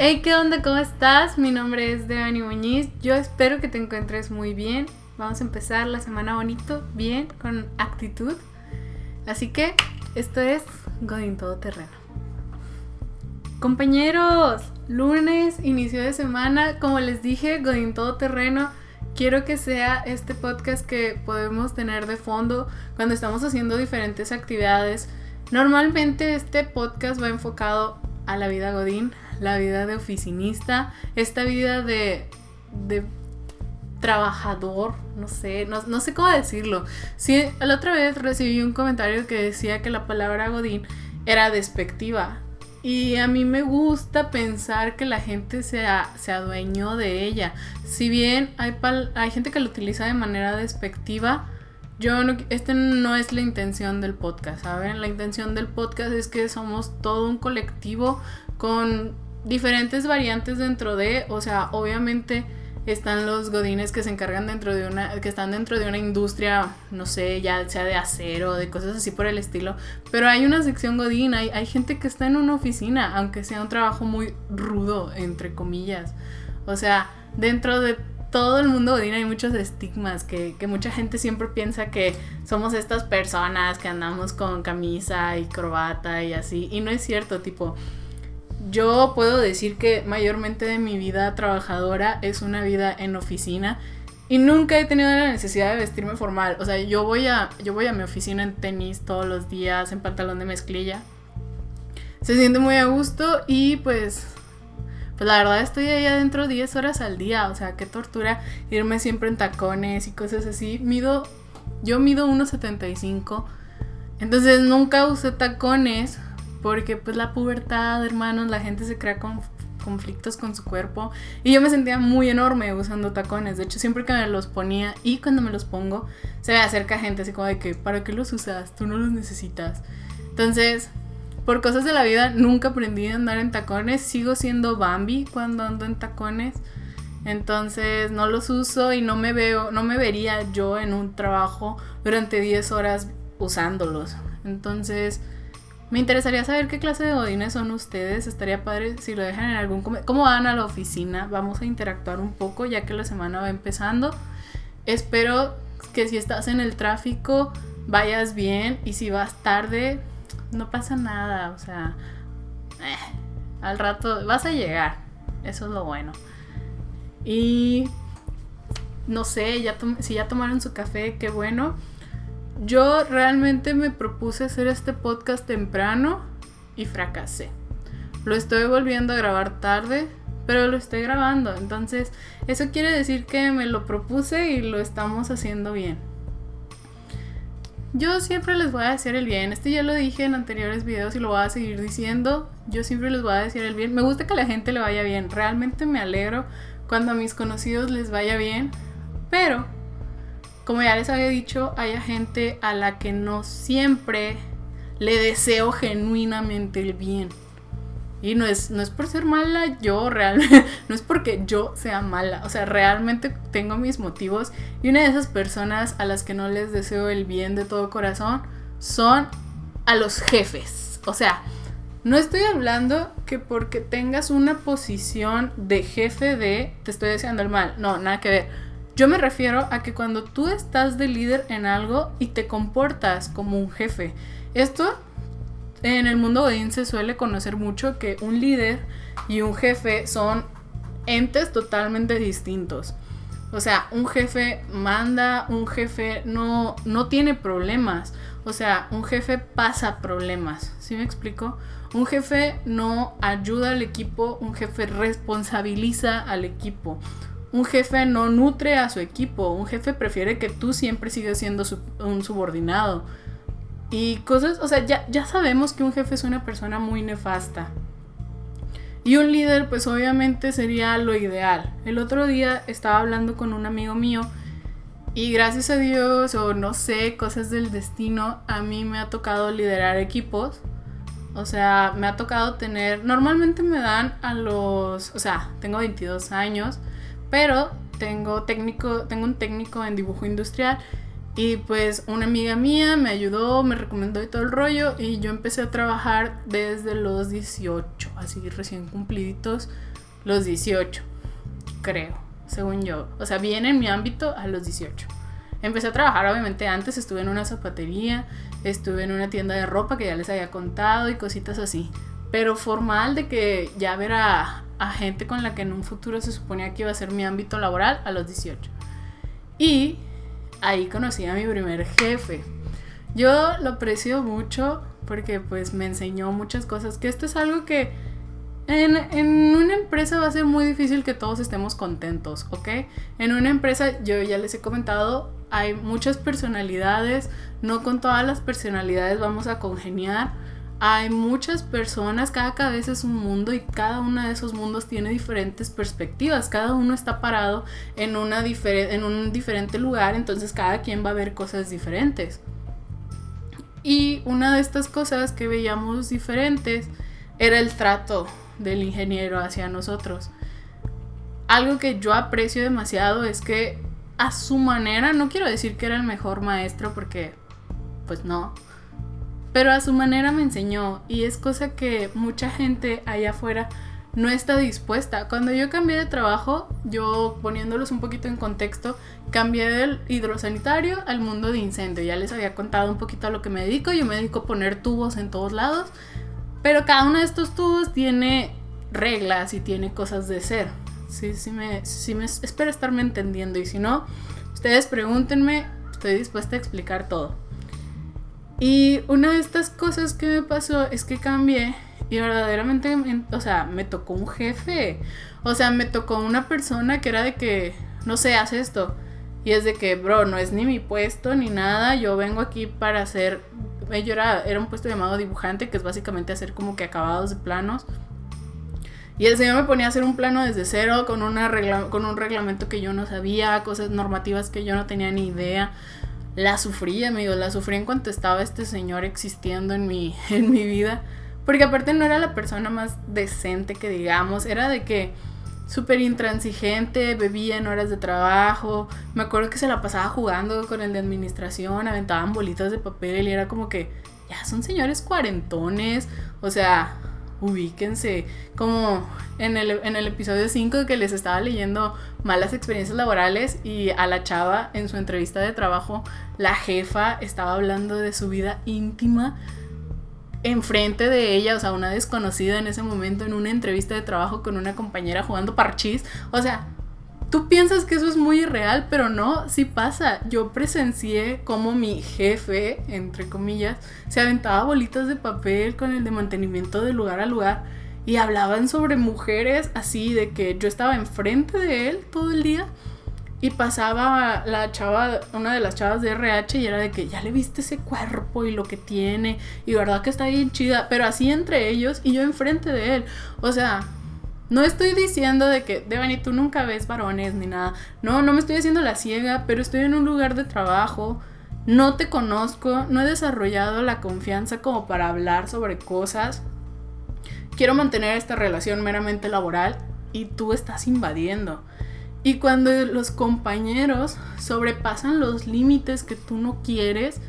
Hey, ¿qué onda? ¿Cómo estás? Mi nombre es Devani Muñiz. Yo espero que te encuentres muy bien. Vamos a empezar la semana bonito, bien, con actitud. Así que esto es Godín Todoterreno. Compañeros, lunes, inicio de semana. Como les dije, Godín Todoterreno. Quiero que sea este podcast que podemos tener de fondo cuando estamos haciendo diferentes actividades. Normalmente este podcast va enfocado a la vida Godín, la vida de oficinista, esta vida de, de trabajador, no sé, no, sé cómo decirlo. Sí, la otra vez recibí un comentario que decía que la palabra Godín era despectiva. Y a mí me gusta pensar que la gente se, se adueñó de ella. Si bien hay, hay gente que lo utiliza de manera despectiva, yo no, este no es la intención del podcast, ¿saben? La intención del podcast es que somos todo un colectivo con diferentes variantes dentro de, o sea, obviamente están los godines que se encargan dentro de una, que están dentro de una industria, no sé, ya sea de acero, de cosas así por el estilo, pero hay una sección godín, hay, hay gente que está en una oficina, aunque sea un trabajo muy rudo, entre comillas. O sea, dentro de todo el mundo godín hay muchos estigmas, que, que mucha gente siempre piensa que somos estas personas que andamos con camisa y corbata y así, y no es cierto, tipo yo puedo decir que mayormente de mi vida trabajadora es una vida en oficina y nunca he tenido la necesidad de vestirme formal. O sea, yo voy a, yo voy a mi oficina en tenis todos los días, en pantalón de mezclilla. Se siente muy a gusto y pues, pues la verdad estoy ahí adentro 10 horas al día. O sea, qué tortura irme siempre en tacones y cosas así. Mido, yo mido 1,75. Entonces nunca usé tacones porque pues la pubertad, hermanos, la gente se crea con conflictos con su cuerpo y yo me sentía muy enorme usando tacones. De hecho, siempre que me los ponía y cuando me los pongo, se me acerca gente así como de que, ¿para qué los usas? Tú no los necesitas. Entonces, por cosas de la vida, nunca aprendí a andar en tacones. Sigo siendo Bambi cuando ando en tacones. Entonces, no los uso y no me veo, no me vería yo en un trabajo durante 10 horas usándolos. Entonces, me interesaría saber qué clase de godines son ustedes. Estaría padre si lo dejan en algún ¿Cómo van a la oficina? Vamos a interactuar un poco ya que la semana va empezando. Espero que si estás en el tráfico vayas bien y si vas tarde no pasa nada. O sea, eh, al rato vas a llegar. Eso es lo bueno. Y no sé, ya si ya tomaron su café, qué bueno. Yo realmente me propuse hacer este podcast temprano y fracasé. Lo estoy volviendo a grabar tarde, pero lo estoy grabando. Entonces, eso quiere decir que me lo propuse y lo estamos haciendo bien. Yo siempre les voy a decir el bien. Este ya lo dije en anteriores videos y lo voy a seguir diciendo. Yo siempre les voy a decir el bien. Me gusta que a la gente le vaya bien. Realmente me alegro cuando a mis conocidos les vaya bien. Pero como ya les había dicho, hay gente a la que no siempre le deseo genuinamente el bien. Y no es, no es por ser mala yo realmente, no es porque yo sea mala, o sea, realmente tengo mis motivos y una de esas personas a las que no les deseo el bien de todo corazón son a los jefes. O sea, no estoy hablando que porque tengas una posición de jefe de te estoy deseando el mal, no, nada que ver yo me refiero a que cuando tú estás de líder en algo y te comportas como un jefe, esto en el mundo godín se suele conocer mucho que un líder y un jefe son entes totalmente distintos. O sea, un jefe manda, un jefe no, no tiene problemas. O sea, un jefe pasa problemas. ¿Sí me explico? Un jefe no ayuda al equipo, un jefe responsabiliza al equipo un jefe no nutre a su equipo, un jefe prefiere que tú siempre sigas siendo un subordinado. Y cosas, o sea, ya, ya sabemos que un jefe es una persona muy nefasta. Y un líder, pues obviamente sería lo ideal. El otro día estaba hablando con un amigo mío y gracias a Dios, o no sé, cosas del destino, a mí me ha tocado liderar equipos. O sea, me ha tocado tener, normalmente me dan a los, o sea, tengo 22 años pero tengo técnico, tengo un técnico en dibujo industrial Y pues una amiga mía me ayudó, me recomendó y todo el rollo y yo empecé a trabajar desde los 18, así recién cumpliditos los 18, creo, según yo. O sea, bien en mi ámbito a los 18. Empecé a trabajar obviamente antes, estuve en una zapatería, estuve en una tienda de ropa que ya les había contado y cositas así. Pero formal de que ya ver a, a gente con la que en un futuro se suponía que iba a ser mi ámbito laboral a los 18. Y ahí conocí a mi primer jefe. Yo lo aprecio mucho porque pues me enseñó muchas cosas, que esto es algo que en, en, una empresa va a ser muy difícil que todos estemos contentos, ¿ok? En una empresa, yo ya les he comentado, hay muchas personalidades, no con todas las personalidades vamos a congeniar hay muchas personas, cada cabeza es un mundo y cada uno de esos mundos tiene diferentes perspectivas, cada uno está parado en, una en un diferente lugar, entonces cada quien va a ver cosas diferentes. Y una de estas cosas que veíamos diferentes era el trato del ingeniero hacia nosotros. Algo que yo aprecio demasiado es que a su manera, no quiero decir que era el mejor maestro porque pues no, pero a su manera me enseñó y es cosa que mucha gente allá afuera no está dispuesta. Cuando yo cambié de trabajo, yo poniéndolos un poquito en contexto, cambié del hidrosanitario al mundo de incendio. Ya les había contado un poquito a lo que me dedico. Yo me dedico a poner tubos en todos lados, pero cada uno de estos tubos tiene reglas y tiene cosas de ser. Sí, sí me, sí me espero estarme entendiendo y si no, ustedes pregúntenme, estoy dispuesta a explicar todo. Y una de estas cosas que me pasó es que cambié y verdaderamente, o sea, me tocó un jefe. O sea, me tocó una persona que era de que, no sé, hace esto. Y es de que, bro, no es ni mi puesto ni nada. Yo vengo aquí para hacer. Yo era, era un puesto llamado dibujante, que es básicamente hacer como que acabados de planos. Y el señor me ponía a hacer un plano desde cero, con, una con un reglamento que yo no sabía, cosas normativas que yo no tenía ni idea la sufrí, amigos, la sufrí en cuanto estaba este señor existiendo en mi, en mi vida. Porque aparte no era la persona más decente que digamos, era de que súper intransigente, bebía en horas de trabajo. Me acuerdo que se la pasaba jugando con el de administración, aventaban bolitas de papel y era como que, ya son señores cuarentones, o sea, ubíquense. Como en el, en el episodio 5 que les estaba leyendo malas experiencias laborales y a la chava en su entrevista de trabajo, la jefa estaba hablando de su vida íntima enfrente de ella, o sea, una desconocida en ese momento en una entrevista de trabajo con una compañera jugando parchís. O sea, Tú piensas que eso es muy irreal, pero no, sí pasa. Yo presencié como mi jefe, entre comillas, se aventaba bolitas de papel con el de mantenimiento de lugar a lugar y hablaban sobre mujeres así, de que yo estaba enfrente de él todo el día y pasaba la chava, una de las chavas de RH y era de que ya le viste ese cuerpo y lo que tiene y verdad que está bien chida, pero así entre ellos y yo enfrente de él. O sea, no estoy diciendo de que, Devani, tú nunca ves varones ni nada. No, no me estoy haciendo la ciega, pero estoy en un lugar de trabajo. No te conozco, no he desarrollado la confianza como para hablar sobre cosas. Quiero mantener esta relación meramente laboral y tú estás invadiendo. Y cuando los compañeros sobrepasan los límites que tú no quieres,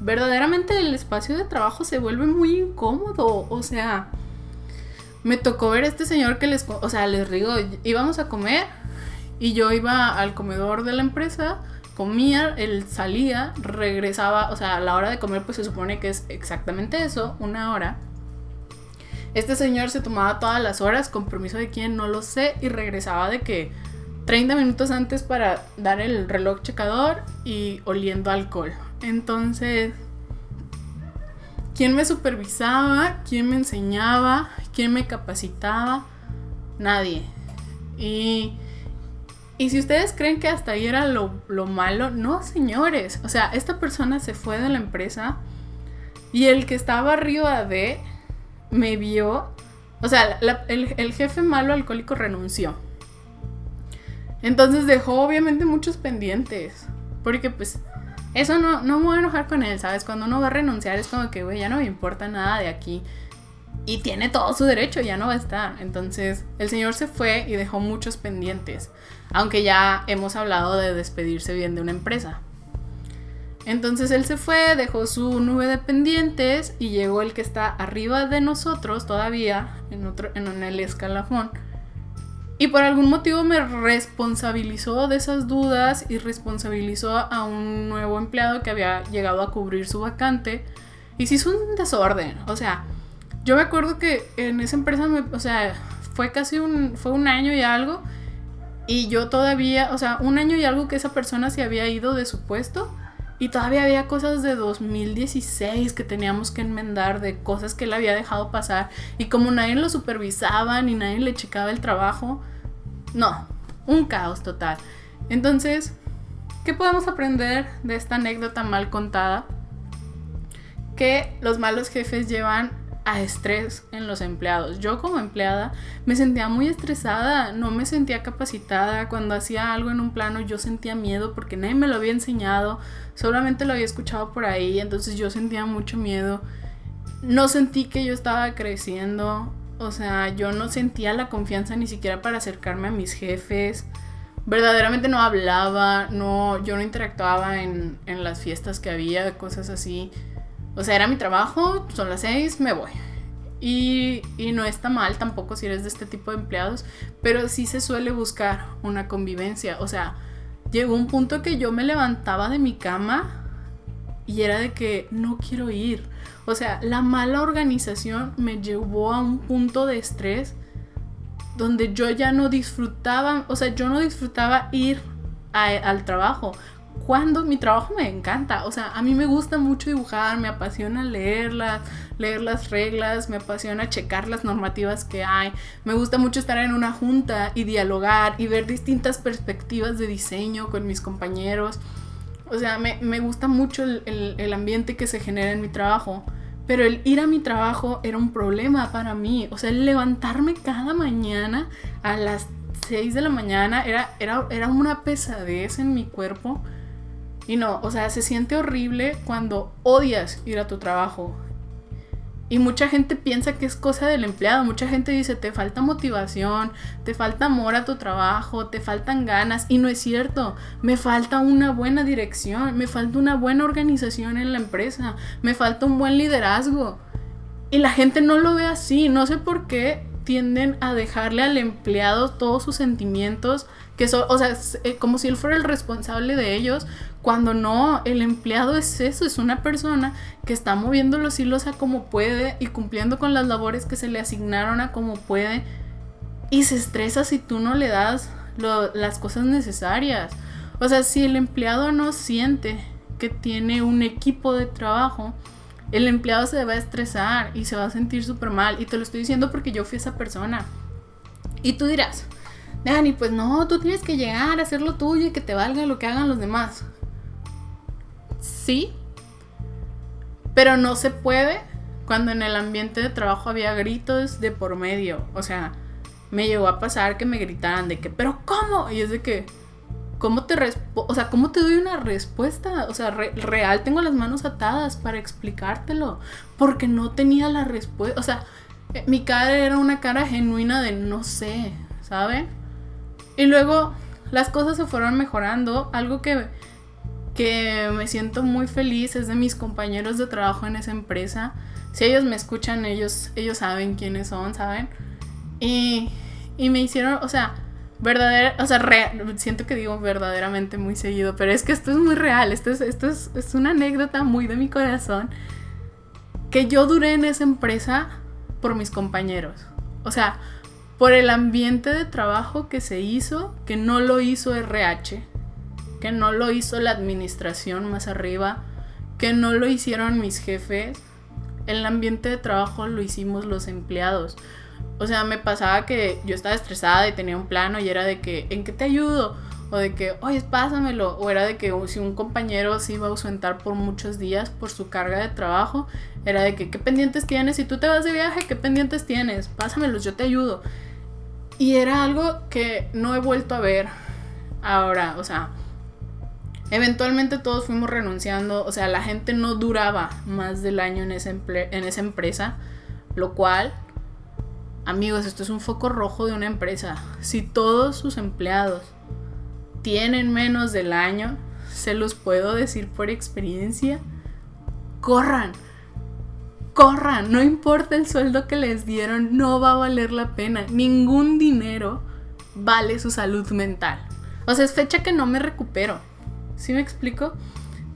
verdaderamente el espacio de trabajo se vuelve muy incómodo. O sea, me tocó ver a este señor que les, o sea, les digo, íbamos a comer y yo iba al comedor de la empresa, comía, él salía, regresaba, o sea, a la hora de comer pues se supone que es exactamente eso, una hora. Este señor se tomaba todas las horas, con permiso de quien no lo sé, y regresaba de que 30 minutos antes para dar el reloj checador y oliendo alcohol. Entonces, ¿quién me supervisaba? ¿Quién me enseñaba? ¿Quién me capacitaba? Nadie. Y, y si ustedes creen que hasta ahí era lo, malo, no, señores. O sea, esta persona se fue de la empresa y el que estaba arriba de me vio. O sea, el, el jefe malo alcohólico renunció. Entonces dejó obviamente muchos pendientes. Porque pues eso no, no me voy a enojar con él, ¿sabes? Cuando uno va a renunciar es como que, güey, ya no me importa nada de aquí. Y tiene todo su derecho, ya no va a estar. Entonces, el señor se fue y dejó muchos pendientes. Aunque ya hemos hablado de despedirse bien de una empresa. Entonces él se fue, dejó su nube de pendientes y llegó el que está arriba de nosotros todavía, en, otro, en el escalafón. Y por algún motivo me responsabilizó de esas dudas y responsabilizó a un nuevo empleado que había llegado a cubrir su vacante. Y se hizo un desorden. O sea, yo me acuerdo que en esa empresa, me, o sea, fue casi un, fue un año y algo. Y yo todavía, o sea, un año y algo que esa persona se había ido de su puesto. Y todavía había cosas de 2016 que teníamos que enmendar, de cosas que él había dejado pasar. Y como nadie lo supervisaba ni nadie le checaba el trabajo, no, un caos total. Entonces, ¿qué podemos aprender de esta anécdota mal contada? Que los malos jefes llevan a estrés en los empleados. Yo como empleada me sentía muy estresada, no me sentía capacitada. Cuando hacía algo en un plano yo sentía miedo porque nadie me lo había enseñado, solamente lo había escuchado por ahí, entonces yo sentía mucho miedo. No sentí que yo estaba creciendo, o sea, yo no sentía la confianza ni siquiera para acercarme a mis jefes. Verdaderamente no hablaba, no, yo no interactuaba en, en las fiestas que había, cosas así o sea, era mi trabajo, son las seis, me voy. Y, y, no está mal tampoco si eres de este tipo de empleados, pero sí se suele buscar una convivencia. O sea, llegó un punto que yo me levantaba de mi cama y era de que no quiero ir. O sea, la mala organización me llevó a un punto de estrés donde yo ya no disfrutaba, o sea, yo no disfrutaba ir al trabajo cuando mi trabajo me encanta. O sea, a mí me gusta mucho dibujar, me apasiona leerlas, leer las reglas, me apasiona checar las normativas que hay. Me gusta mucho estar en una junta y dialogar y ver distintas perspectivas de diseño con mis compañeros. O sea, me, gusta mucho el, el ambiente que se genera en mi trabajo. Pero el ir a mi trabajo era un problema para mí. O sea, el levantarme cada mañana a las 6 de la mañana era, era, era una pesadez en mi cuerpo y no, o sea, se siente horrible cuando odias ir a tu trabajo. Y mucha gente piensa que es cosa del empleado. Mucha gente dice, te falta motivación, te falta amor a tu trabajo, te faltan ganas. Y no es cierto. Me falta una buena dirección, me falta una buena organización en la empresa, me falta un buen liderazgo. Y la gente no lo ve así. No sé por qué tienden a dejarle al empleado todos sus sentimientos, que son, o sea, eh, como si él fuera el responsable de ellos, cuando no, el empleado es eso, es una persona que está moviendo los hilos a como puede y cumpliendo con las labores que se le asignaron a como puede y se estresa si tú no le das las cosas necesarias. O sea, si el empleado no siente que tiene un equipo de trabajo, el empleado se va a estresar y se va a sentir súper mal. Y te lo estoy diciendo porque yo fui esa persona. Y tú dirás, Dani, pues no, tú tienes que llegar a hacer lo tuyo y que te valga lo que hagan los demás sí, pero no se puede cuando en el ambiente de trabajo había gritos de por medio. O sea, me llegó a pasar que me gritaran de que, pero ¿cómo? Y es de que, ¿cómo te, o sea, ¿cómo te doy una respuesta? O sea, real tengo las manos atadas para explicártelo, porque no tenía la respuesta. O sea, eh, mi cara era una cara genuina de no sé, ¿saben? Y luego las cosas se fueron mejorando, algo que que me siento muy feliz es de mis compañeros de trabajo en esa empresa. Si ellos me escuchan, ellos, ellos saben quiénes son, ¿saben? Y, y me hicieron, o sea, verdadera, o sea, siento que digo verdaderamente muy seguido, pero es que esto es muy real, esto es, esto es, es una anécdota muy de mi corazón, que yo duré en esa empresa por mis compañeros. O sea, por el ambiente de trabajo que se hizo, que no lo hizo RH, que no lo hizo la administración más arriba, que no lo hicieron mis jefes. El ambiente de trabajo lo hicimos los empleados. O sea, me pasaba que yo estaba estresada y tenía un plano y era de que, ¿en qué te ayudo? O de que, oye, pásamelo. O era de que si un compañero se iba a ausentar por muchos días por su carga de trabajo, era de que, ¿qué pendientes tienes? Si tú te vas de viaje, ¿qué pendientes tienes? Pásamelos, yo te ayudo. Y era algo que no he vuelto a ver ahora, o sea, Eventualmente todos fuimos renunciando, o sea, la gente no duraba más del año en esa, en esa empresa, lo cual, amigos, esto es un foco rojo de una empresa. Si todos sus empleados tienen menos del año, se los puedo decir por experiencia, corran, corran, no importa el sueldo que les dieron, no va a valer la pena, ningún dinero vale su salud mental. O sea, es fecha que no me recupero. ¿Sí me explico?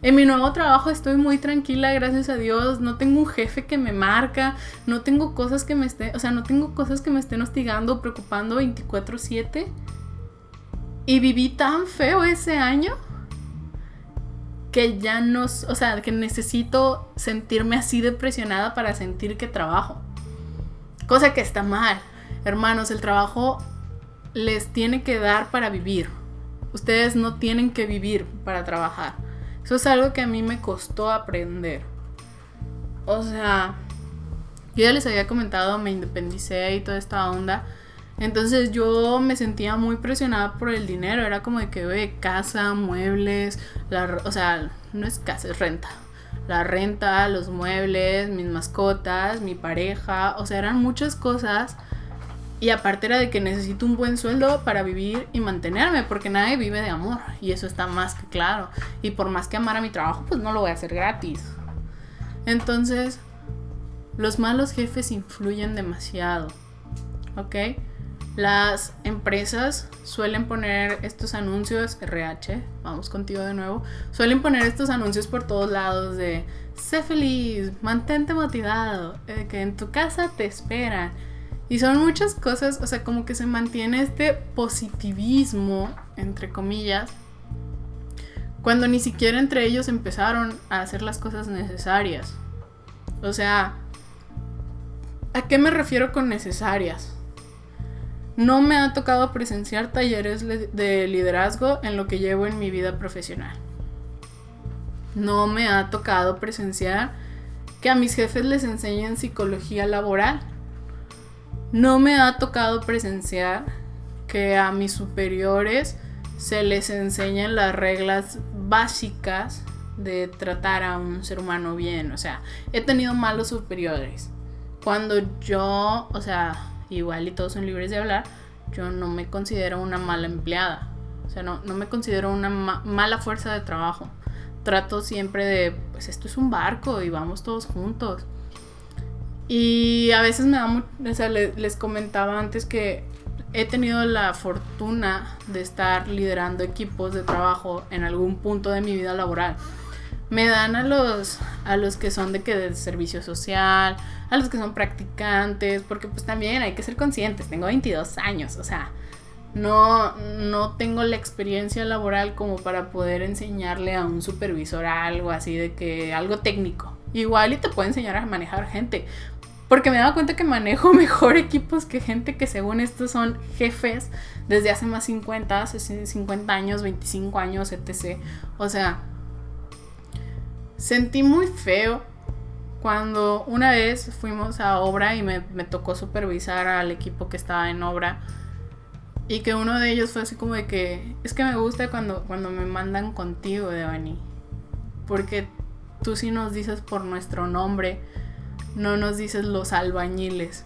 En mi nuevo trabajo estoy muy tranquila, gracias a Dios. No tengo un jefe que me marca, no tengo cosas que me estén, o sea, no tengo cosas que me estén hostigando, preocupando 24/7. Y viví tan feo ese año que ya no, o sea, que necesito sentirme así depresionada para sentir que trabajo. Cosa que está mal. Hermanos, el trabajo les tiene que dar para vivir. Ustedes no tienen que vivir para trabajar. Eso es algo que a mí me costó aprender. O sea, yo ya les había comentado, me independicé y toda esta onda. Entonces yo me sentía muy presionada por el dinero. Era como de que, ve casa, muebles, la, o sea, no es casa, es renta. La renta, los muebles, mis mascotas, mi pareja. O sea, eran muchas cosas. Y aparte era de que necesito un buen sueldo para vivir y mantenerme, porque nadie vive de amor. Y eso está más que claro. Y por más que amar a mi trabajo, pues no lo voy a hacer gratis. Entonces, los malos jefes influyen demasiado. ¿Ok? Las empresas suelen poner estos anuncios, RH, vamos contigo de nuevo, suelen poner estos anuncios por todos lados de sé feliz, mantente motivado, eh, que en tu casa te esperan. Y son muchas cosas, o sea, como que se mantiene este positivismo, entre comillas, cuando ni siquiera entre ellos empezaron a hacer las cosas necesarias. O sea, ¿a qué me refiero con necesarias? No me ha tocado presenciar talleres de liderazgo en lo que llevo en mi vida profesional. No me ha tocado presenciar que a mis jefes les enseñen psicología laboral. No me ha tocado presenciar que a mis superiores se les enseñen las reglas básicas de tratar a un ser humano bien. O sea, he tenido malos superiores. Cuando yo, o sea, igual y todos son libres de hablar, yo no me considero una mala empleada. O sea, no, me considero una mala fuerza de trabajo. Trato siempre de, pues esto es un barco y vamos todos juntos. Y a veces me da mucho, o sea, les comentaba antes que he tenido la fortuna de estar liderando equipos de trabajo en algún punto de mi vida laboral me dan a los a los que son de que del servicio social, a los que son practicantes, porque pues también hay que ser conscientes, tengo 22 años, o sea, no no tengo la experiencia laboral como para poder enseñarle a un supervisor algo así de que algo técnico. Igual y te puedo enseñar a manejar gente, porque me he dado cuenta que manejo mejor equipos que gente que según estos son jefes desde hace más 50, 50 años, 25 años, etc. O sea, Sentí muy feo cuando una vez fuimos a obra y me, tocó supervisar al equipo que estaba en obra. Y que uno de ellos fue así como de que, es que me gusta cuando, cuando me mandan contigo, Devani. Porque tú sí nos dices por nuestro nombre, no nos dices los albañiles.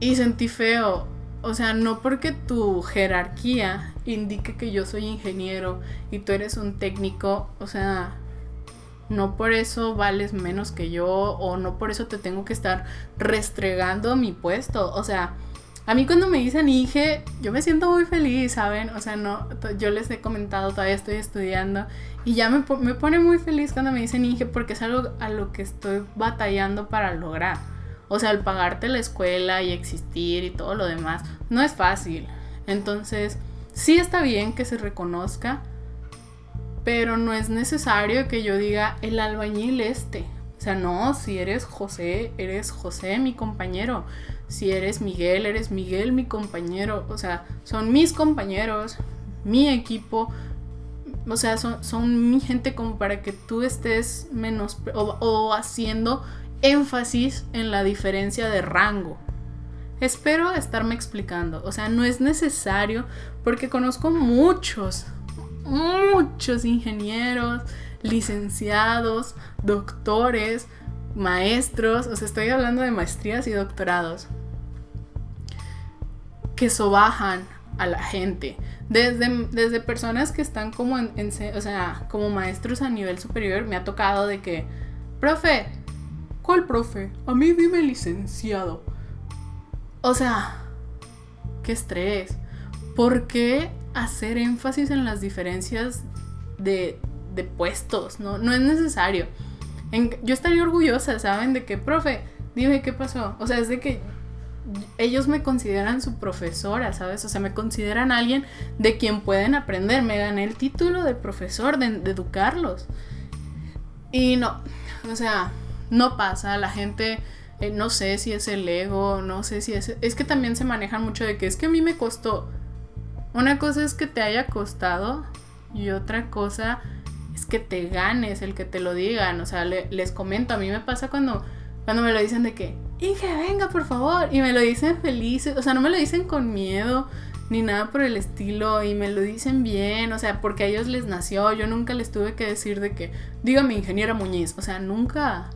Y sentí feo. O sea, no porque tu jerarquía indique que yo soy ingeniero y tú eres un técnico, o sea, no por eso vales menos que yo o no por eso te tengo que estar restregando mi puesto. O sea, a mí cuando me dicen Inge, yo me siento muy feliz, ¿saben? O sea, no, yo les he comentado, todavía estoy estudiando y ya me, me pone muy feliz cuando me dicen Inge porque es algo a lo que estoy batallando para lograr. O sea, al pagarte la escuela y existir y todo lo demás, no es fácil. Entonces, sí está bien que se reconozca, pero no es necesario que yo diga el albañil este. O sea, no, si eres José, eres José, mi compañero. Si eres Miguel, eres Miguel, mi compañero. O sea, son mis compañeros, mi equipo. O sea, son, son mi gente como para que tú estés menos o, o haciendo énfasis en la diferencia de rango. Espero estarme explicando. O sea, no es necesario porque conozco muchos, muchos ingenieros, licenciados, doctores, maestros, o sea, estoy hablando de maestrías y doctorados, que sobajan a la gente. Desde, desde personas que están como en, o sea, como maestros a nivel superior, me ha tocado de que, profe, ¿cuál profe? A mí dime licenciado. O sea, qué estrés. ¿Por qué hacer énfasis en las diferencias de, de puestos? No, no es necesario. yo estaría orgullosa, ¿saben? De que, profe, dime qué pasó. O sea, es de que ellos me consideran su profesora, ¿sabes? O sea, me consideran alguien de quien pueden aprender. Me gané el título de profesor, de, educarlos. Y no, o sea, no pasa. La gente, eh, no sé si es el ego, no sé si es... Es que también se manejan mucho de que es que a mí me costó. Una cosa es que te haya costado y otra cosa es que te ganes el que te lo digan. O sea, les comento, a mí me pasa cuando, cuando me lo dicen de que, Inge, venga, por favor. Y me lo dicen felices, o sea, no me lo dicen con miedo ni nada por el estilo y me lo dicen bien, o sea, porque a ellos les nació, yo nunca les tuve que decir de que, dígame ingeniera Muñiz, o sea, nunca.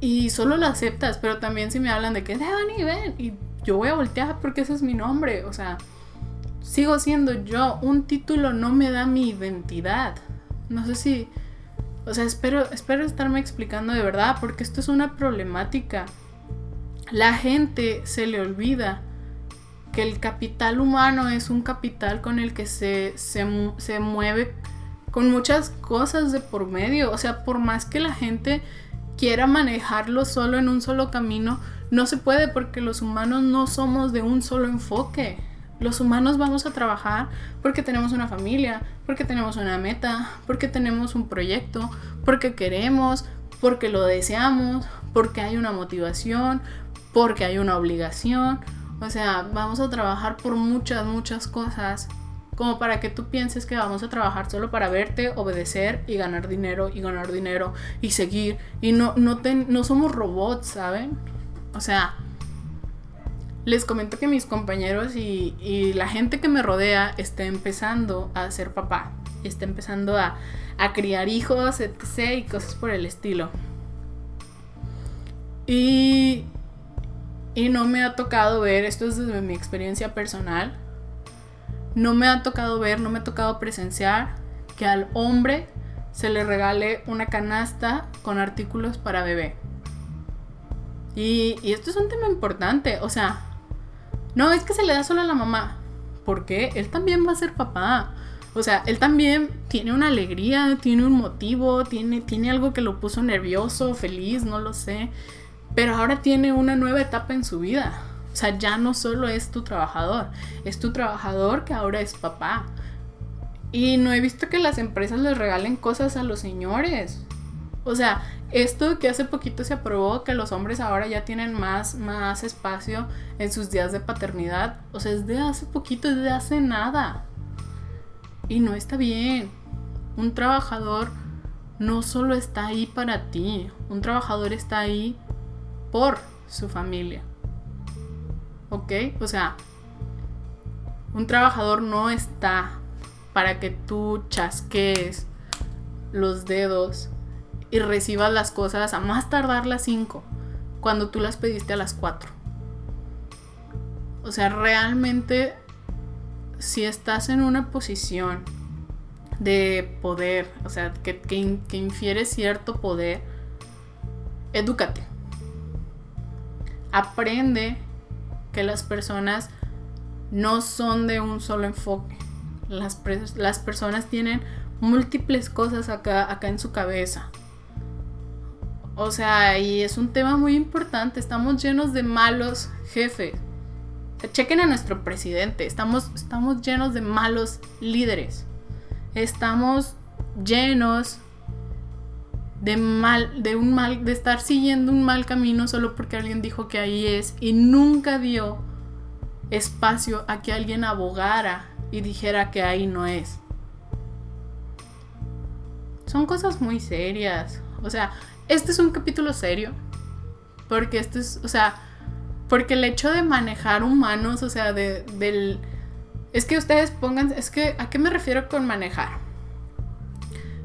Y solo lo aceptas, pero también si me hablan de que, y ven, y yo voy a voltear porque ese es mi nombre, o sea, sigo siendo yo, un título no me da mi identidad. No sé si o sea, espero, espero estarme explicando de verdad, porque esto es una problemática. La gente se le olvida que el capital humano es un capital con el que se, se, se mueve con muchas cosas de por medio. O sea, por más que la gente quiera manejarlo solo en un solo camino, no se puede porque los humanos no somos de un solo enfoque. Los humanos vamos a trabajar porque tenemos una familia, porque tenemos una meta, porque tenemos un proyecto, porque queremos, porque lo deseamos, porque hay una motivación, porque hay una obligación. O sea, vamos a trabajar por muchas, muchas cosas. Como para que tú pienses que vamos a trabajar solo para verte, obedecer y ganar dinero y ganar dinero y seguir. Y no, no, no somos robots, ¿saben? O sea, les comento que mis compañeros y, la gente que me rodea está empezando a ser papá, está empezando a, criar hijos, etc. y cosas por el estilo. Y, no me ha tocado ver, esto es desde mi experiencia personal, no me ha tocado ver, no me ha tocado presenciar que al hombre se le regale una canasta con artículos para bebé. Y esto es un tema importante, o sea, no, es que se le da solo a la mamá. ¿Por qué? Él también va a ser papá. O sea, él también tiene una alegría, tiene un motivo, tiene, tiene algo que lo puso nervioso, feliz, no lo sé. Pero ahora tiene una nueva etapa en su vida. O sea, ya no solo es tu trabajador, es tu trabajador que ahora es papá. Y no he visto que las empresas les regalen cosas a los señores. O sea, esto que hace poquito se aprobó, que los hombres ahora ya tienen más, más espacio en sus días de paternidad, o sea, es de hace poquito, es de hace nada. Y no está bien. Un trabajador no solo está ahí para ti, un trabajador está ahí por su familia. ¿Ok? O sea, un trabajador no está para que tú chasquees los dedos y recibas las cosas a más tardar las 5 cuando tú las pediste a las 4. O sea, realmente si estás en una posición de poder, o sea, que, que, infiere cierto poder, edúcate. Aprende que las personas no son de un solo enfoque. Las, las personas tienen múltiples cosas acá, acá en su cabeza. O sea, y es un tema muy importante. Estamos llenos de malos jefes. chequen a nuestro presidente. Estamos, estamos llenos de malos líderes. Estamos llenos de mal, de un mal, de estar siguiendo un mal camino solo porque alguien dijo que ahí es y nunca dio espacio a que alguien abogara y dijera que ahí no es. Son cosas muy serias. O sea, este es un capítulo serio. Porque este es, o sea, porque el hecho de manejar humanos, o sea, de, del... Es que ustedes pongan, es que, ¿a qué me refiero con manejar?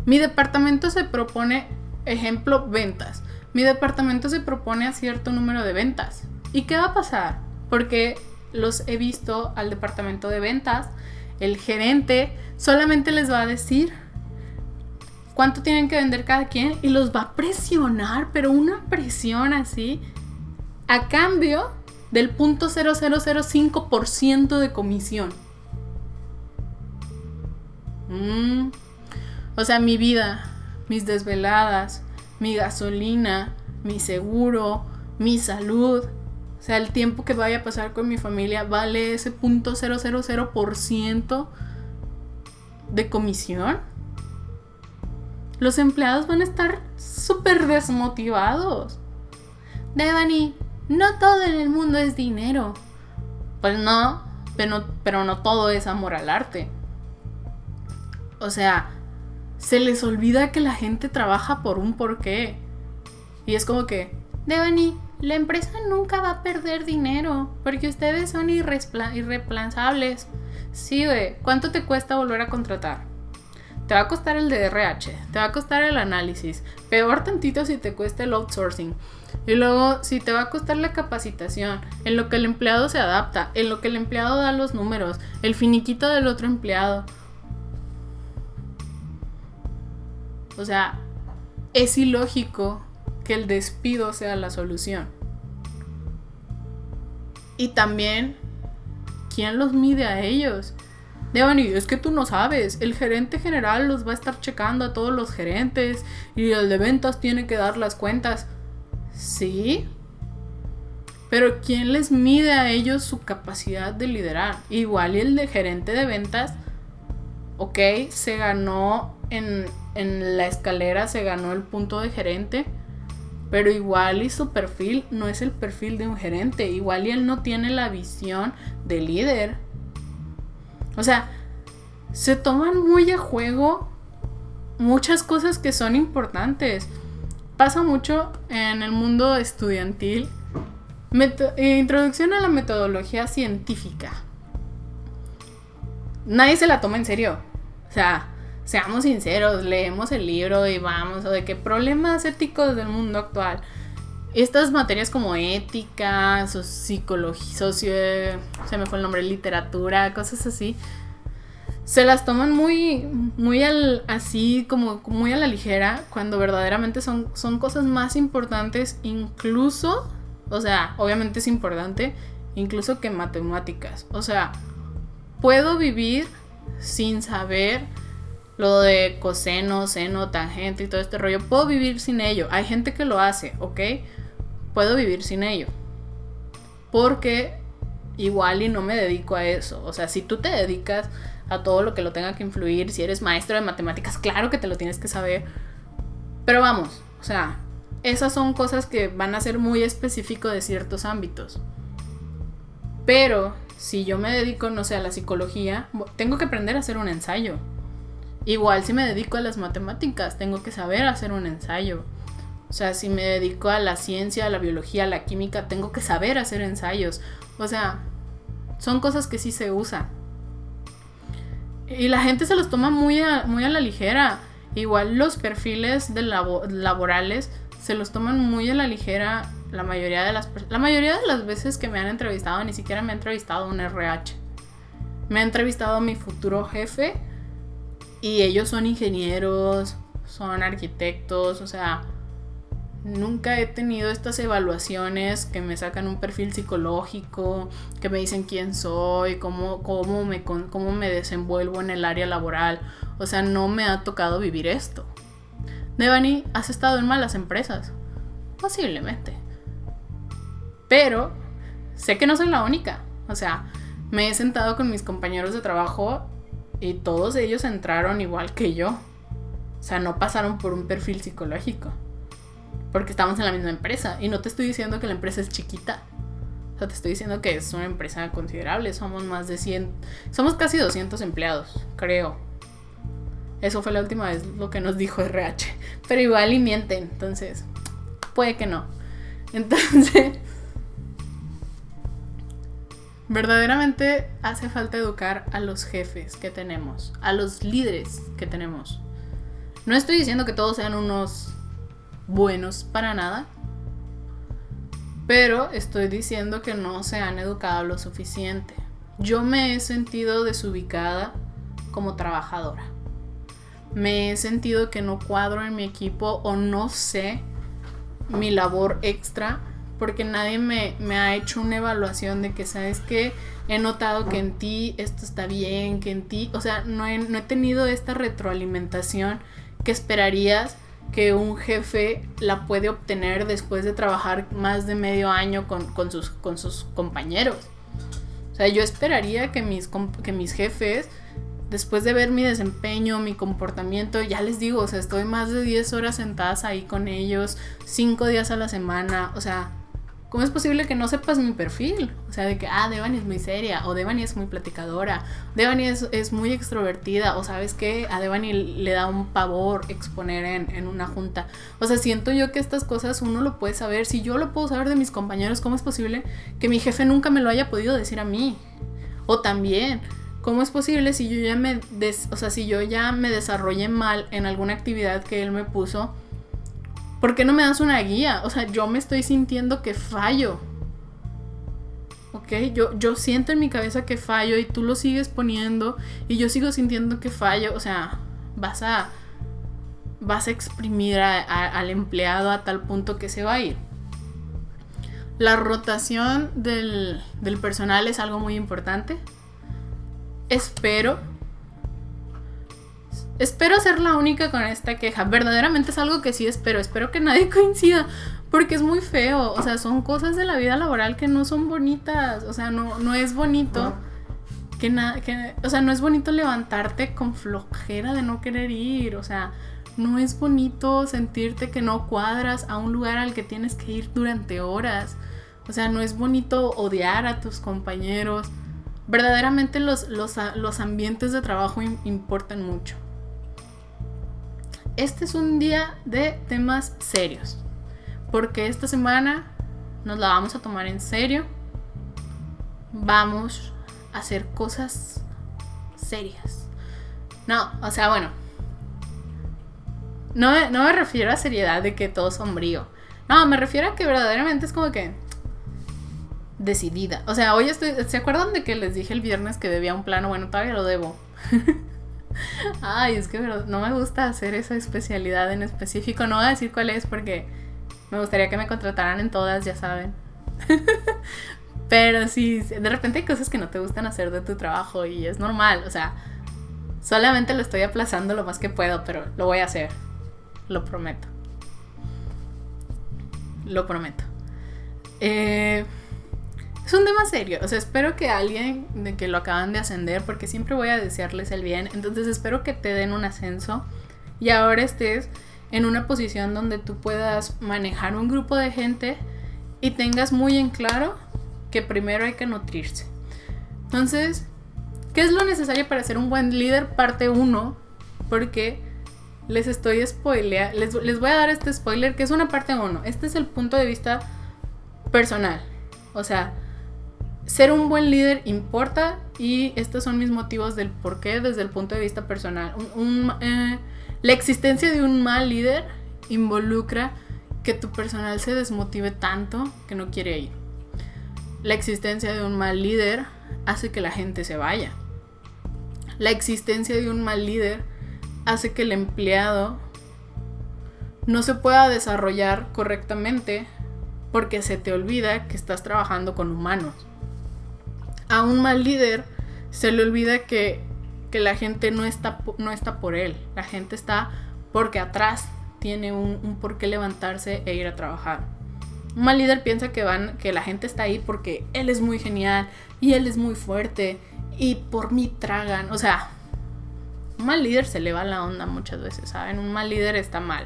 Mi departamento se propone, ejemplo, ventas. Mi departamento se propone a cierto número de ventas. ¿Y qué va a pasar? Porque los he visto al departamento de ventas, el gerente solamente les va a decir cuánto tienen que vender cada quien y los va a presionar, pero una presión así, a cambio del punto 0005% de comisión. Mm. O sea, mi vida, mis desveladas, mi gasolina, mi seguro, mi salud, o sea, el tiempo que vaya a pasar con mi familia vale ese punto 000% de comisión. Los empleados van a estar súper desmotivados. Devani, no todo en el mundo es dinero. Pues no, pero, no todo es amor al arte. O sea, se les olvida que la gente trabaja por un porqué. Y es como que, Devani, la empresa nunca va a perder dinero porque ustedes son irreplazables. Sí, güey, ¿cuánto te cuesta volver a contratar? Te va a costar el DRH, te va a costar el análisis, peor tantito si te cuesta el outsourcing. Y luego, si te va a costar la capacitación, en lo que el empleado se adapta, en lo que el empleado da los números, el finiquito del otro empleado. O sea, es ilógico que el despido sea la solución. Y también, ¿quién los mide a ellos? Devani, es que tú no sabes, el gerente general los va a estar checando a todos los gerentes y el de ventas tiene que dar las cuentas. Sí, pero ¿quién les mide a ellos su capacidad de liderar? Igual y el de gerente de ventas, ok, se ganó en, en la escalera, se ganó el punto de gerente, pero igual y su perfil no es el perfil de un gerente, igual y él no tiene la visión de líder. O sea, se toman muy a juego muchas cosas que son importantes. Pasa mucho en el mundo estudiantil. introducción a la metodología científica. Nadie se la toma en serio. O sea, seamos sinceros, leemos el libro y vamos, o de qué problemas éticos del mundo actual. Estas materias como ética, psicología, socio, se me fue el nombre, literatura, cosas así, se las toman muy, muy al, así, como muy a la ligera, cuando verdaderamente son, son cosas más importantes, incluso, o sea, obviamente es importante, incluso que matemáticas. O sea, puedo vivir sin saber lo de coseno, seno, tangente y todo este rollo. Puedo vivir sin ello. Hay gente que lo hace, ¿ok? Puedo vivir sin ello. Porque igual y no me dedico a eso. O sea, si tú te dedicas a todo lo que lo tenga que influir, si eres maestro de matemáticas, claro que te lo tienes que saber. Pero vamos, o sea, esas son cosas que van a ser muy específicos de ciertos ámbitos. Pero si yo me dedico, no sé, a la psicología, tengo que aprender a hacer un ensayo. Igual si me dedico a las matemáticas, tengo que saber hacer un ensayo. O sea, si me dedico a la ciencia, a la biología, a la química, tengo que saber hacer ensayos. O sea, son cosas que sí se usan. Y la gente se los toma muy a, muy a la ligera. Igual los perfiles laborales se los toman muy a la ligera la mayoría de las la mayoría de las veces que me han entrevistado ni siquiera me ha entrevistado un RH. Me ha entrevistado mi futuro jefe y ellos son ingenieros, son arquitectos, o sea, nunca he tenido estas evaluaciones que me sacan un perfil psicológico, que me dicen quién soy, cómo, cómo, me, cómo me desenvuelvo en el área laboral. O sea, no me ha tocado vivir esto. Devani, ¿has estado en malas empresas? Posiblemente. Pero sé que no soy la única. O sea, me he sentado con mis compañeros de trabajo y todos ellos entraron igual que yo. O sea, no pasaron por un perfil psicológico. Porque estamos en la misma empresa. Y no te estoy diciendo que la empresa es chiquita. O sea, te estoy diciendo que es una empresa considerable. Somos más de 100. Somos casi 200 empleados, creo. Eso fue la última vez lo que nos dijo RH. Pero igual y mienten. Entonces, puede que no. Entonces, Verdaderamente hace falta educar a los jefes que tenemos, a los líderes que tenemos. No estoy diciendo que todos sean unos buenos para nada, pero estoy diciendo que no se han educado lo suficiente. Yo me he sentido desubicada como trabajadora. Me he sentido que no cuadro en mi equipo o no sé mi labor extra porque nadie me, ha hecho una evaluación de que, ¿sabes que He notado que en ti esto está bien, que en ti, o sea, no he, no he tenido esta retroalimentación que esperarías que un jefe la puede obtener después de trabajar más de medio año con, sus, con sus compañeros. O sea, yo esperaría que mis, que mis jefes, después de ver mi desempeño, mi comportamiento, ya les digo, o sea, estoy más de 10 horas sentadas ahí con ellos, 5 días a la semana, o sea, ¿Cómo es posible que no sepas mi perfil? O sea, de que, ah, Devani es muy seria, o Devani es muy platicadora, Devani es, muy extrovertida, o sabes qué, a Devani le da un pavor exponer en, en, una junta. O sea, siento yo que estas cosas uno lo puede saber. Si yo lo puedo saber de mis compañeros, ¿cómo es posible que mi jefe nunca me lo haya podido decir a mí? O también, ¿cómo es posible si yo ya me, o sea, si yo ya me desarrollé mal en alguna actividad que él me puso? ¿Por qué no me das una guía? O sea, yo me estoy sintiendo que fallo. ¿Ok? Yo, yo siento en mi cabeza que fallo y tú lo sigues poniendo y yo sigo sintiendo que fallo. O sea, vas a, vas a exprimir al empleado a tal punto que se va a ir. La rotación del, del personal es algo muy importante. Espero Espero ser la única con esta queja. Verdaderamente es algo que sí espero. Espero que nadie coincida. Porque es muy feo. O sea, son cosas de la vida laboral que no son bonitas. O sea, no, no es bonito. Que nada. Que, o sea, no es bonito levantarte con flojera de no querer ir. O sea, no es bonito sentirte que no cuadras a un lugar al que tienes que ir durante horas. O sea, no es bonito odiar a tus compañeros. Verdaderamente los, los, los ambientes de trabajo importan mucho este es un día de temas serios. Porque esta semana nos la vamos a tomar en serio. Vamos a hacer cosas serias. No, o sea, bueno. No no me refiero a seriedad de que todo sombrío. No, me refiero a que verdaderamente es como que decidida. O sea, hoy estoy. ¿Se acuerdan de que les dije el viernes que debía un plano? Bueno, todavía lo debo. Ay, es que no me gusta hacer esa especialidad en específico. No voy a decir cuál es porque me gustaría que me contrataran en todas, ya saben. Pero sí, de repente hay cosas que no te gustan hacer de tu trabajo y es normal. O sea, solamente lo estoy aplazando lo más que puedo, pero lo voy a hacer. Lo prometo. Lo prometo. Eh, es un tema serio. O sea, espero que alguien de que lo acaban de ascender, porque siempre voy a desearles el bien. Entonces espero que te den un ascenso y ahora estés en una posición donde tú puedas manejar un grupo de gente y tengas muy en claro que primero hay que nutrirse. Entonces, ¿qué es lo necesario para ser un buen líder? Parte 1, porque les estoy spoileando, les, les voy a dar este spoiler que es una parte 1. Este es el punto de vista personal. O sea, ser un buen líder importa y estos son mis motivos del por qué desde el punto de vista personal. Eh, la existencia de un mal líder involucra que tu personal se desmotive tanto que no quiere ir. La existencia de un mal líder hace que la gente se vaya. La existencia de un mal líder hace que el empleado no se pueda desarrollar correctamente porque se te olvida que estás trabajando con humanos a un mal líder se le olvida que, la gente no está, no está por él, la gente está porque atrás tiene un, por qué levantarse e ir a trabajar. Un mal líder piensa que, van, que la gente está ahí porque él es muy genial y él es muy fuerte y por mí tragan. O sea, un mal líder se le va la onda muchas veces, ¿saben? Un mal líder está mal.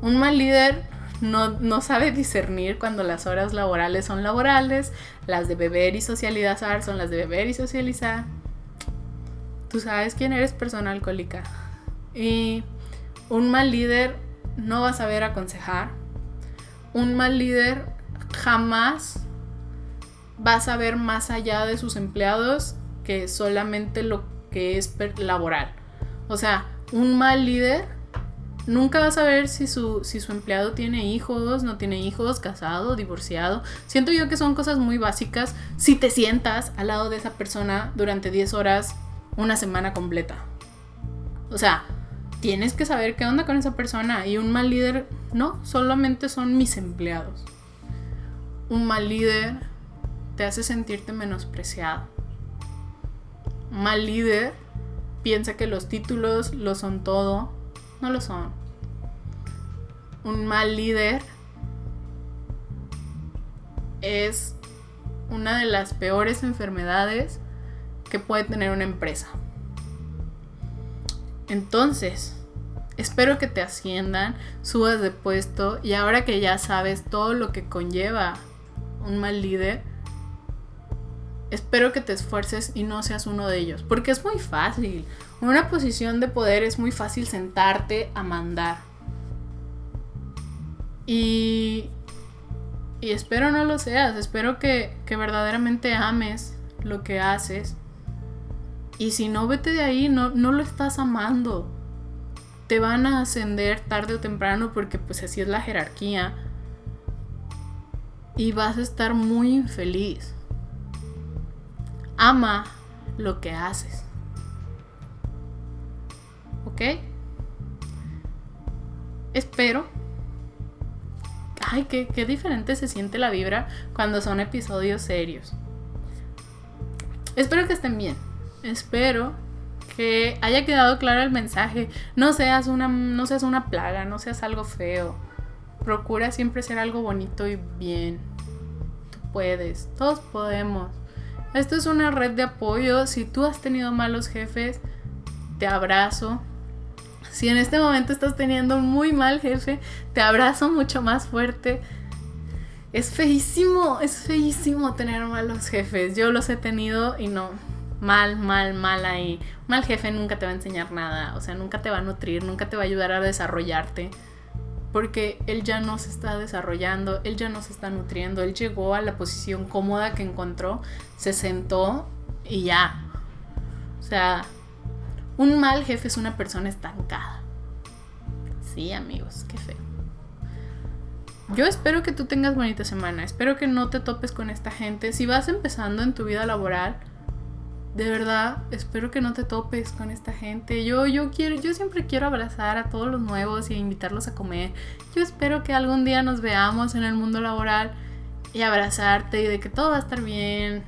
Un mal líder no, sabe discernir cuando las horas laborales son laborales, las de beber y socializar son las de beber y socializar. Tú sabes quién eres persona alcohólica. Y un mal líder no va a saber aconsejar. Un mal líder jamás va a saber más allá de sus empleados que solamente lo que es laboral. O sea, un mal líder nunca vas a ver si su, si su empleado tiene hijos, no tiene hijos, casado, divorciado. Siento yo que son cosas muy básicas si te sientas al lado de esa persona durante 10 horas, una semana completa. O sea, tienes que saber qué onda con esa persona. Y un mal líder, no, solamente son mis empleados. Un mal líder te hace sentirte menospreciado. Mal líder piensa que los títulos lo son todo. No lo son. Un mal líder es una de las peores enfermedades que puede tener una empresa. Entonces, espero que te asciendan, subas de puesto y ahora que ya sabes todo lo que conlleva un mal líder, espero que te esfuerces y no seas uno de ellos, porque es muy fácil. En una posición de poder es muy fácil sentarte a mandar. Y, y espero no lo seas, espero que, que verdaderamente ames lo que haces. Y si no, vete de ahí, no, no lo estás amando. Te van a ascender tarde o temprano porque pues así es la jerarquía. Y vas a estar muy infeliz ama lo que haces. ¿Ok? Espero. Ay, qué, diferente se siente la vibra cuando son episodios serios. Espero que estén bien. Espero que haya quedado claro el mensaje. No seas una, no seas una plaga, no seas algo feo. Procura siempre ser algo bonito y bien. Tú puedes, todos podemos. Esto es una red de apoyo. Si tú has tenido malos jefes, te abrazo. Si en este momento estás teniendo muy mal jefe, te abrazo mucho más fuerte. Es feísimo, es feísimo tener malos jefes. Yo los he tenido y no. Mal, mal, mal ahí. Mal jefe nunca te va a enseñar nada. O sea, nunca te va a nutrir, nunca te va a ayudar a desarrollarte porque él ya no se está desarrollando, él ya no se está nutriendo, él llegó a la posición cómoda que encontró, se sentó y ya. O sea, un mal jefe es una persona estancada. Sí, amigos, qué feo. Yo espero que tú tengas bonita semana, espero que no te topes con esta gente. Si vas empezando en tu vida laboral, de verdad, espero que no te topes con esta gente. Yo, yo quiero, yo siempre quiero abrazar a todos los nuevos y invitarlos a comer. Yo espero que algún día nos veamos en el mundo laboral y abrazarte y de que todo va a estar bien.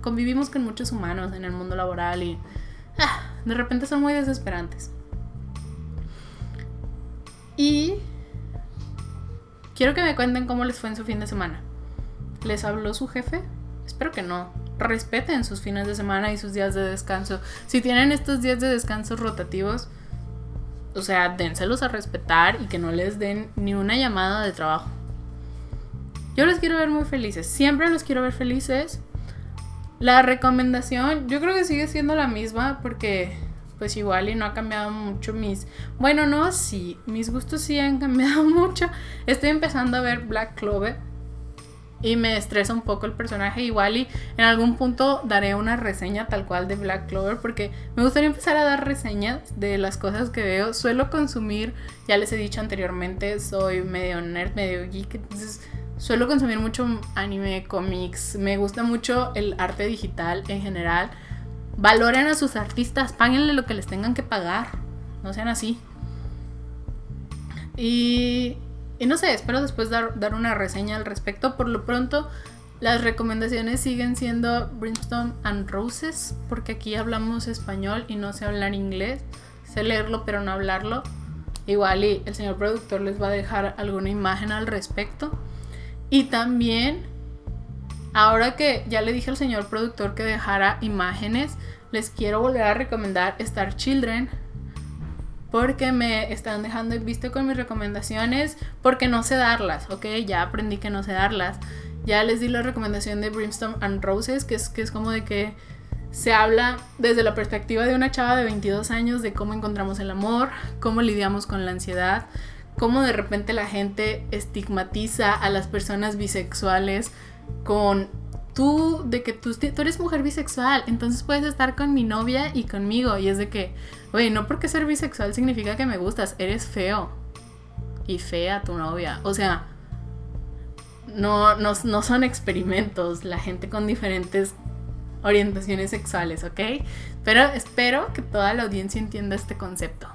Convivimos con muchos humanos en el mundo laboral y ah, de repente son muy desesperantes. Y quiero que me cuenten cómo les fue en su fin de semana. ¿Les habló su jefe? Espero que no respeten sus fines de semana y sus días de descanso. Si tienen estos días de descanso rotativos, o sea, dénselos a respetar y que no les den ni una llamada de trabajo. Yo los quiero ver muy felices, siempre los quiero ver felices. La recomendación, yo creo que sigue siendo la misma porque pues igual y no ha cambiado mucho mis... Bueno, no, sí, mis gustos sí han cambiado mucho. Estoy empezando a ver Black Clover y me estresa un poco el personaje igual y en algún punto daré una reseña tal cual de Black Clover porque me gustaría empezar a dar reseñas de las cosas que veo. Suelo consumir, ya les he dicho anteriormente, soy medio nerd, medio geek, entonces suelo consumir mucho anime, cómics, me gusta mucho el arte digital en general. Valoren a sus artistas, páguenle lo que les tengan que pagar, no sean así. Y y no sé, espero después dar, dar una reseña al respecto. Por lo pronto, las recomendaciones siguen siendo Brimstone and Roses, porque aquí hablamos español y no sé hablar inglés. Sé leerlo, pero no hablarlo. Igual y el señor productor les va a dejar alguna imagen al respecto. Y también, ahora que ya le dije al señor productor que dejara imágenes, les quiero volver a recomendar Star Children, porque me están dejando en visto con mis recomendaciones porque no sé darlas, ¿ok? Ya aprendí que no sé darlas. Ya les di la recomendación de Brimstone and Roses, que es, que es como de que se habla desde la perspectiva de una chava de 22 años de cómo encontramos el amor, cómo lidiamos con la ansiedad, cómo de repente la gente estigmatiza a las personas bisexuales con tú, de que tú, eres mujer bisexual, entonces puedes estar con mi novia y conmigo. Y es de que, oye, no porque ser bisexual significa que me gustas, eres feo. Y fea tu novia. O sea, no, no, no son experimentos, la gente con diferentes orientaciones sexuales, ¿ok? Pero espero que toda la audiencia entienda este concepto.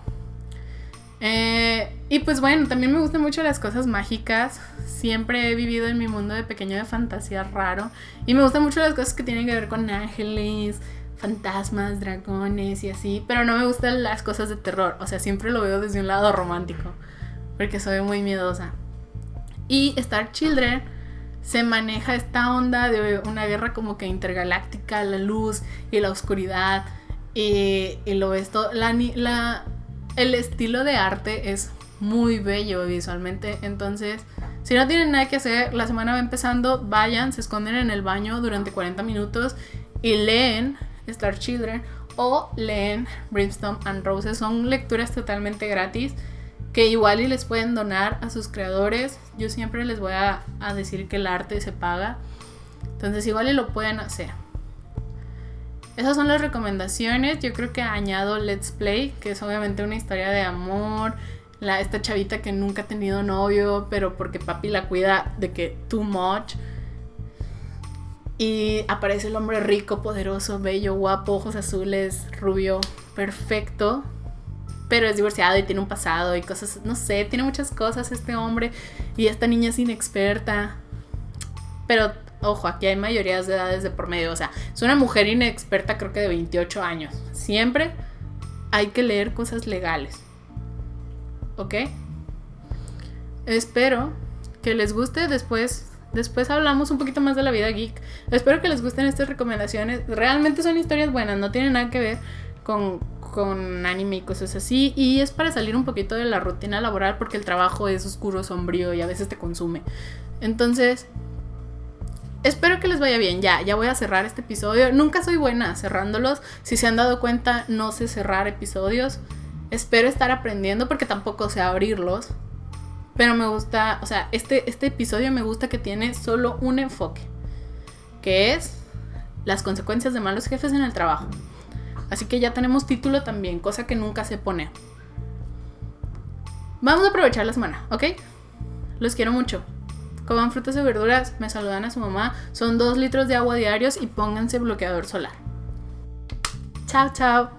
Eh, y pues bueno, también me gustan mucho las cosas mágicas. Siempre he vivido en mi mundo de pequeño de fantasía raro. Y me gustan mucho las cosas que tienen que ver con ángeles, fantasmas, dragones y así. Pero no me gustan las cosas de terror. O sea, siempre lo veo desde un lado romántico. Porque soy muy miedosa. Y Star Children se maneja esta onda de una guerra como que intergaláctica, la luz y la oscuridad. Y, lo ves todo. La, la, el estilo de arte es muy bello visualmente. Entonces, si no tienen nada que hacer, la semana va empezando, vayan, se esconden en el baño durante 40 minutos y leen Star Children o leen Brimstone and Roses. Son lecturas totalmente gratis que igual y les pueden donar a sus creadores. Yo siempre les voy a, decir que el arte se paga. Entonces igual y lo pueden hacer. Esas son las recomendaciones. Yo creo que añado Let's Play, que es obviamente una historia de amor. La, esta chavita que nunca ha tenido novio, pero porque papi la cuida de que too much. Y aparece el hombre rico, poderoso, bello, guapo, ojos azules, rubio, perfecto pero es divorciado y tiene un pasado y cosas, no sé, tiene muchas cosas este hombre y esta niña es inexperta. Pero, ojo, aquí hay mayorías de edades de por medio, o sea, es una mujer inexperta creo que de 28 años. Siempre hay que leer cosas legales. ¿Ok? Espero que les guste después. Después hablamos un poquito más de la vida geek. Espero que les gusten estas recomendaciones. Realmente son historias buenas, no tienen nada que ver con, con anime y cosas así. Y es para salir un poquito de la rutina laboral porque el trabajo es oscuro, sombrío y a veces te consume. Entonces, espero que les vaya bien. Ya, ya voy a cerrar este episodio. Nunca soy buena cerrándolos. Si se han dado cuenta, no sé cerrar episodios. Espero estar aprendiendo porque tampoco sé abrirlos. Pero me gusta, o sea, este, este episodio me gusta que tiene solo un enfoque. Que es las consecuencias de malos jefes en el trabajo. Así que ya tenemos título también, cosa que nunca se pone. Vamos a aprovechar la semana, ¿ok? Los quiero mucho. Coman frutas y verduras, me saludan a su mamá. Son dos litros de agua diarios y pónganse bloqueador solar. Chao, chao.